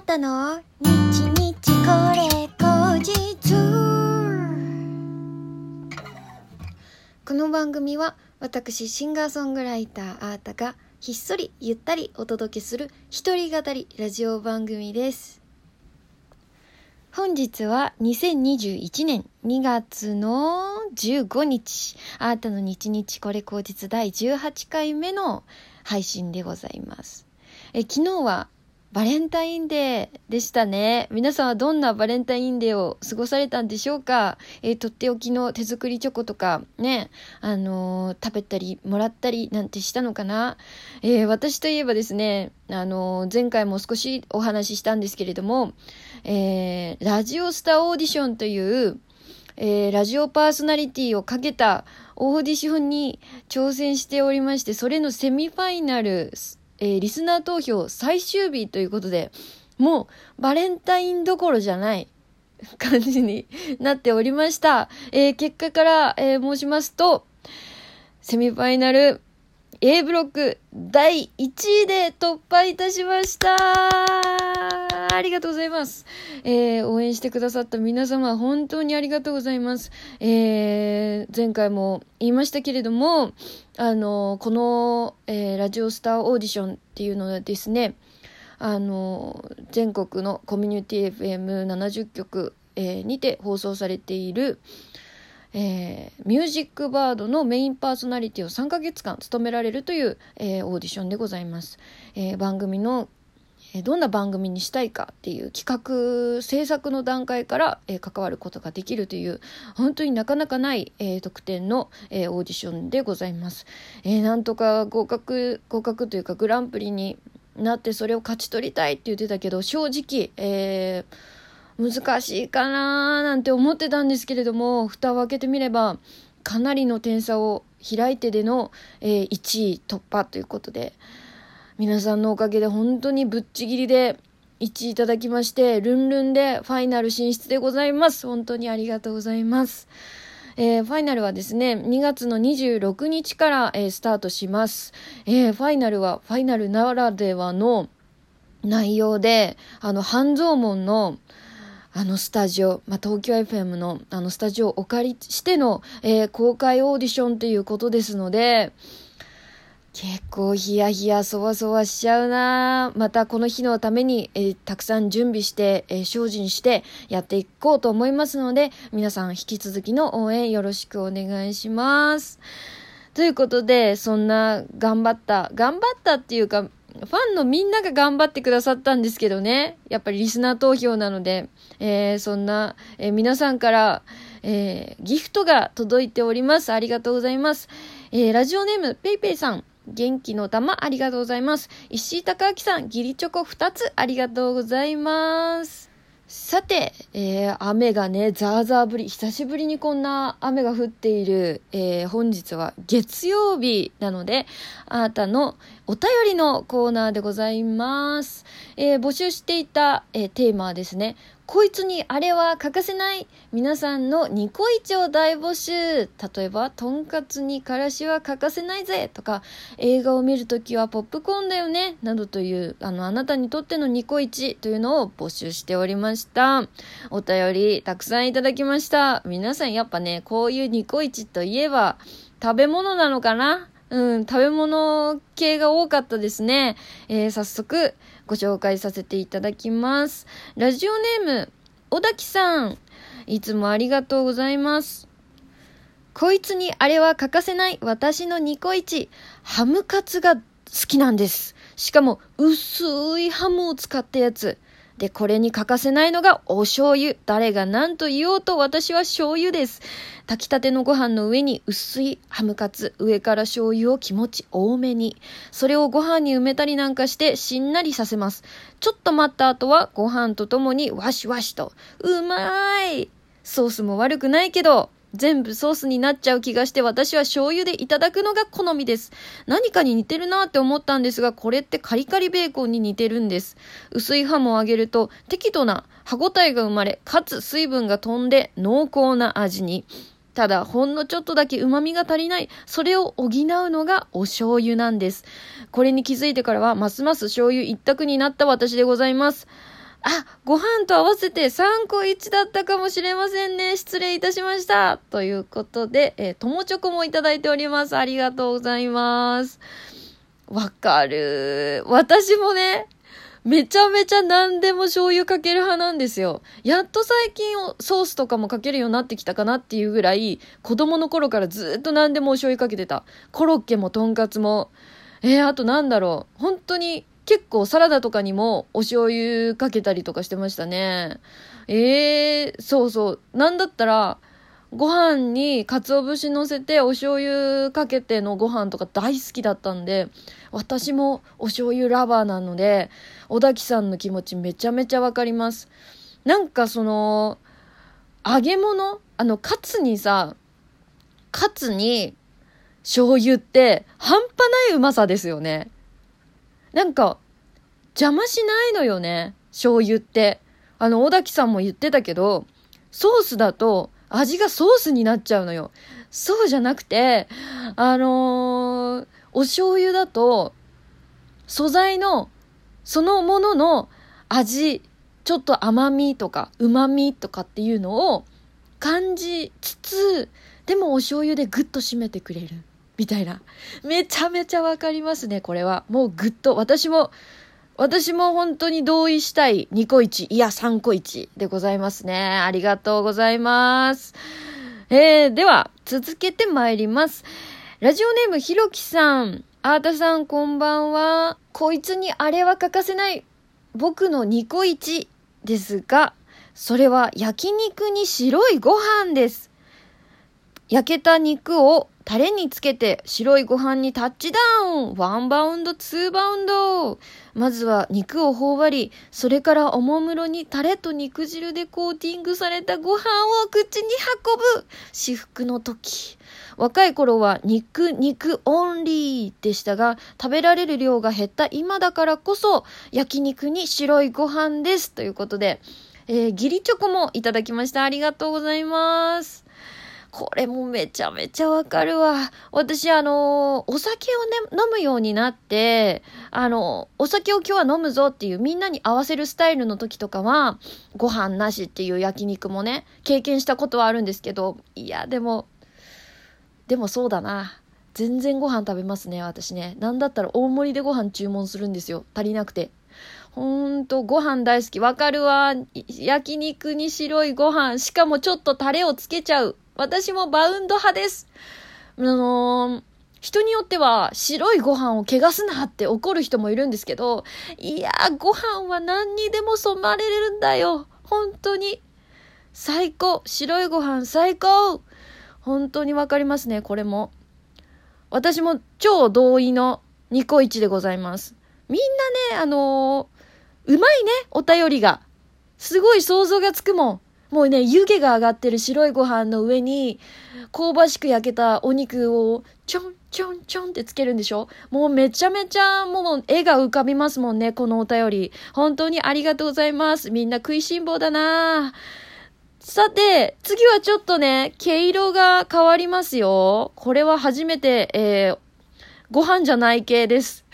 ーたの？日日これ後日この番組は私シンガーソングライターアータがひっそりゆったりお届けする一人語りラジオ番組です。本日は2021年2月の15日。アータの日日これ後日第18回目の配信でございます。え昨日はバレンタインデーでしたね。皆さんはどんなバレンタインデーを過ごされたんでしょうか？えー、とっておきの手作りチョコとかね、あのー、食べたりもらったりなんてしたのかな？えー、私といえばですね、あの前回も少しお話ししたんですけれども、えラジオスターオーディションという、えラジオパーソナリティをかけたオーディションに挑戦しておりまして、それのセミファイナル、えー、リスナー投票最終日ということで、もうバレンタインどころじゃない感じになっておりました。えー、結果から、えー、申しますと、セミファイナル A ブロック第1位で突破いたしましたありがとうございます。えー、応援してくださった皆様、本当にありがとうございます。えー、前回も言いましたけれども、あの、この、えー、ラジオスターオーディションっていうのはですね、あの、全国のコミュニティ FM70 局、えー、にて放送されている、えー、ミュージックバードのメインパーソナリティを3ヶ月間務められるという、えー、オーディションでございます。えー、番組の、どんな番組にしたいかっていう企画制作の段階から、関わることができるという本当になかなかない、え特典の、オーディションでございます。なんとか合格合格というかグランプリになってそれを勝ち取りたいって言ってたけど正直、え難しいかなーなんて思ってたんですけれども蓋を開けてみればかなりの点差を開いてでの、え、1位突破ということで皆さんのおかげで本当にぶっちぎりで1位いただきましてルンルンでファイナル進出でございます本当にありがとうございます。えー、ファイナルはですね、2月の26日から、えー、スタートします。えー、ファイナルは、ファイナルならではの内容で、あの、半蔵門の、あのスタジオ、まあ、東京 FM のあのスタジオをお借りしての、えー、公開オーディションということですので、結構ヒヤヒヤそわそわしちゃうなまたこの日のために、えー、たくさん準備して、えー、精進してやっていこうと思いますので、皆さん引き続きの応援よろしくお願いします。ということで、そんな頑張った、頑張ったっていうか、ファンのみんなが頑張ってくださったんですけどね。やっぱりリスナー投票なので、えー、そんな、え、皆さんから、え、ギフトが届いております。ありがとうございます。えラジオネーム、ペイペイさん。元気の玉ありがとうございます。石井隆明さん、ギリチョコ2つありがとうございます。さて、えー、雨がね、ザーザー降り、久しぶりにこんな雨が降っている、えー、本日は月曜日なので、あなたのお便りのコーナーでございます。えー、募集していた、えテーマはですね、こいつにあれは欠かせない皆さんのニコイチを大募集例えば、とんかつにからしは欠かせないぜとか、映画を見るときはポップコーンだよねなどという、あの、あなたにとってのニコイチというのを募集しておりました。お便りたくさんいただきました。皆さんやっぱね、こういうニコイチといえば、食べ物なのかな？うん、食べ物系が多かったですね。えー、早速ご紹介させていただきます。ラジオネーム、小滝さん。いつもありがとうございます。こいつにあれは欠かせない私のニコイチ。ハムカツが好きなんです。しかも薄いハムを使ったやつ。で、これに欠かせないのがお醤油。誰が何と言おうと私は醤油です。炊きたてのご飯の上に薄いハムカツ、上から醤油を気持ち多めに。それをご飯に埋めたりなんかしてしんなりさせます。ちょっと待った後はご飯とともにワシワシと。うまいソースも悪くないけど、全部ソースになっちゃう気がして私は醤油でいただくのが好みです。何かに似てるなって思ったんですが、これってカリカリベーコンに似てるんです。薄いハムを揚げると適度な歯ごたえが生まれ、かつ水分が飛んで濃厚な味に。ただ、ほんのちょっとだけ旨味が足りない。それを補うのがお醤油なんです。これに気づいてからは、ますます醤油一択になった私でございます。あ、ご飯と合わせて3個1だったかもしれませんね。失礼いたしました。ということで、えー、友チョコもいただいております。ありがとうございます。わかる。私もね、めちゃめちゃ何でも醤油かける派なんですよ。やっと最近ソースとかもかけるようになってきたかなっていうぐらい、子供の頃からずっと何でもお醤油かけてた。コロッケもとんかつも。えー、あとなんだろう。本当に結構サラダとかにもお醤油かけたりとかしてましたね。えー、そうそう。なんだったら、ご飯に鰹節乗せてお醤油かけてのご飯とか大好きだったんで、私もお醤油ラバーなので、小滝さんの気持ちめちゃめちゃわかります。なんかその、揚げ物あの、カツにさ、カツに醤油って半端ないうまさですよね。なんか、邪魔しないのよね、醤油って。あの、小滝さんも言ってたけど、ソースだと味がソースになっちゃうのよ。そうじゃなくて、あのー、お醤油だと、素材の、そのものの味、ちょっと甘みとか旨みとかっていうのを感じつつ、でもお醤油でグッと締めてくれる。みたいな。めちゃめちゃわかりますね、これは。もうグッと。私も、私も本当に同意したい2個1、いや3個1でございますね。ありがとうございます。えー、では、続けて参ります。ラジオネームひろきさん。あーたさんこんばんは。こいつにあれは欠かせない。僕の2個1ですが、それは焼肉に白いご飯です。焼けた肉をタレにつけて白いご飯にタッチダウンワンバウンド、ツーバウンドまずは肉を頬張り、それからおもむろにタレと肉汁でコーティングされたご飯を口に運ぶ至福の時。若い頃は肉、肉オンリーでしたが、食べられる量が減った今だからこそ、焼肉に白いご飯です。ということで、えー、ギリチョコもいただきました。ありがとうございます。これもめちゃめちゃわかるわ。私、あの、お酒をね、飲むようになって、あの、お酒を今日は飲むぞっていうみんなに合わせるスタイルの時とかは、ご飯なしっていう焼肉もね、経験したことはあるんですけど、いや、でも、でもそうだな。全然ご飯食べますね、私ね。なんだったら大盛りでご飯注文するんですよ。足りなくて。ほんと、ご飯大好き。わかるわ。焼肉に白いご飯。しかもちょっとタレをつけちゃう。私もバウンド派です。あのー、人によっては白いご飯を汚すなって怒る人もいるんですけど、いやご飯は何にでも染まれるんだよ。本当に。最高。白いご飯最高。本当にわかりますね、これも。私も超同意のニコイチでございます。みんなね、あのー、うまいね、お便りが。すごい想像がつくもん。もうね、湯気が上がってる白いご飯の上に、香ばしく焼けたお肉をちょんちょんちょんってつけるんでしょ？もうめちゃめちゃもう絵が浮かびますもんね、このお便り。本当にありがとうございます。みんな食いしん坊だなさて、次はちょっとね、毛色が変わりますよ。これは初めて、えー、ご飯じゃない系です。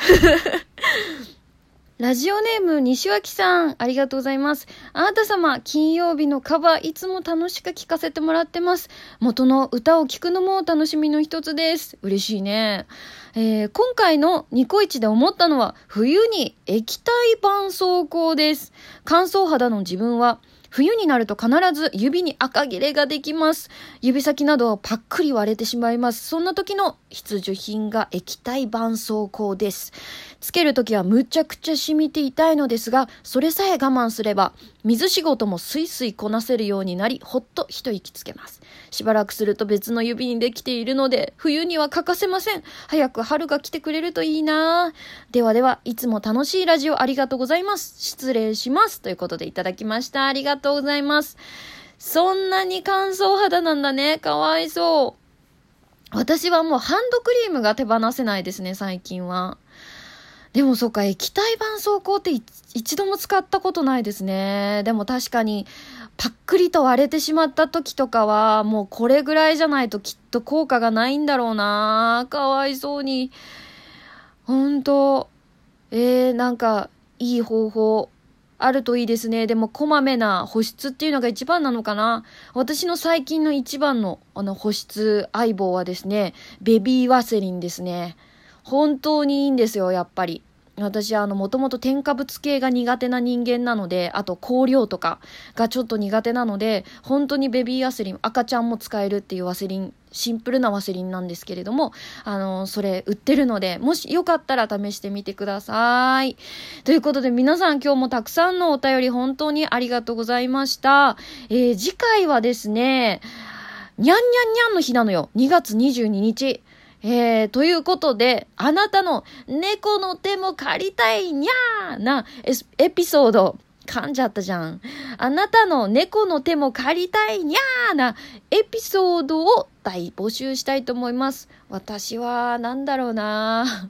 ラジオネーム、西脇さん、ありがとうございます。あなた様、金曜日のカバー、いつも楽しく聴かせてもらってます。元の歌を聴くのも楽しみの一つです。嬉しいね。えー、今回のニコイチで思ったのは、冬に液体絆創膏です。乾燥肌の自分は、冬になると必ず指に赤切れができます。指先などパックリ割れてしまいます。そんな時の必需品が液体絆創膏です。つける時はむちゃくちゃ染みて痛いのですが、それさえ我慢すれば、水仕事もスイスイこなせるようになり、ほっと一息つけます。しばらくすると別の指にできているので、冬には欠かせません。早く春が来てくれるといいなではでは、いつも楽しいラジオありがとうございます。失礼します。ということでいただきました。ありがとうございます。そんなに乾燥肌なんだね。かわいそう。私はもうハンドクリームが手放せないですね、最近は。でもそっか、液体絆創膏って一度も使ったことないですね。でも確かに、パックリと割れてしまった時とかは、もうこれぐらいじゃないときっと効果がないんだろうなかわいそうに。ほんと、えー、なんか、いい方法あるといいですね。でも、こまめな保湿っていうのが一番なのかな。私の最近の一番の、あの、保湿相棒はですね、ベビーワセリンですね。本当にいいんですよ、やっぱり。私は、あの、もともと添加物系が苦手な人間なので、あと香料とかがちょっと苦手なので、本当にベビーワセリン、赤ちゃんも使えるっていうワセリン、シンプルなワセリンなんですけれども、あの、それ売ってるので、もしよかったら試してみてください。ということで皆さん今日もたくさんのお便り本当にありがとうございました。えー、次回はですね、にゃんにゃんにゃんの日なのよ。2月22日。えー、ということで、あなたの猫の手も借りたいにゃーなエピソード、噛んじゃったじゃん。あなたの猫の手も借りたいにゃーなエピソードを大募集したいと思います。私は、なんだろうな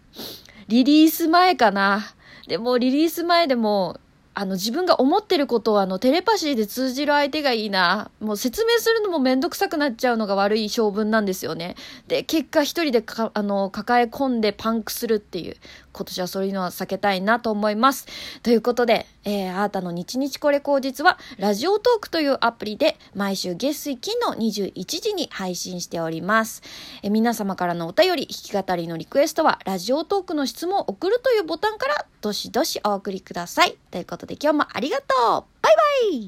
リリース前かな。でも、リリース前でも、あの、自分が思ってることをあの、テレパシーで通じる相手がいいな。もう説明するのもめんどくさくなっちゃうのが悪い性分なんですよね。で、結果一人でか、あの、抱え込んでパンクするっていう。今年はそういうのは避けたいなと思います。ということで、えー、あなたの日日これ口実は、ラジオトークというアプリで、毎週月水金の21時に配信しております。えー、皆様からのお便り、弾き語りのリクエストは、ラジオトークの質問を送るというボタンから、どしどしお送りください。ということで今日もありがとうバイバイ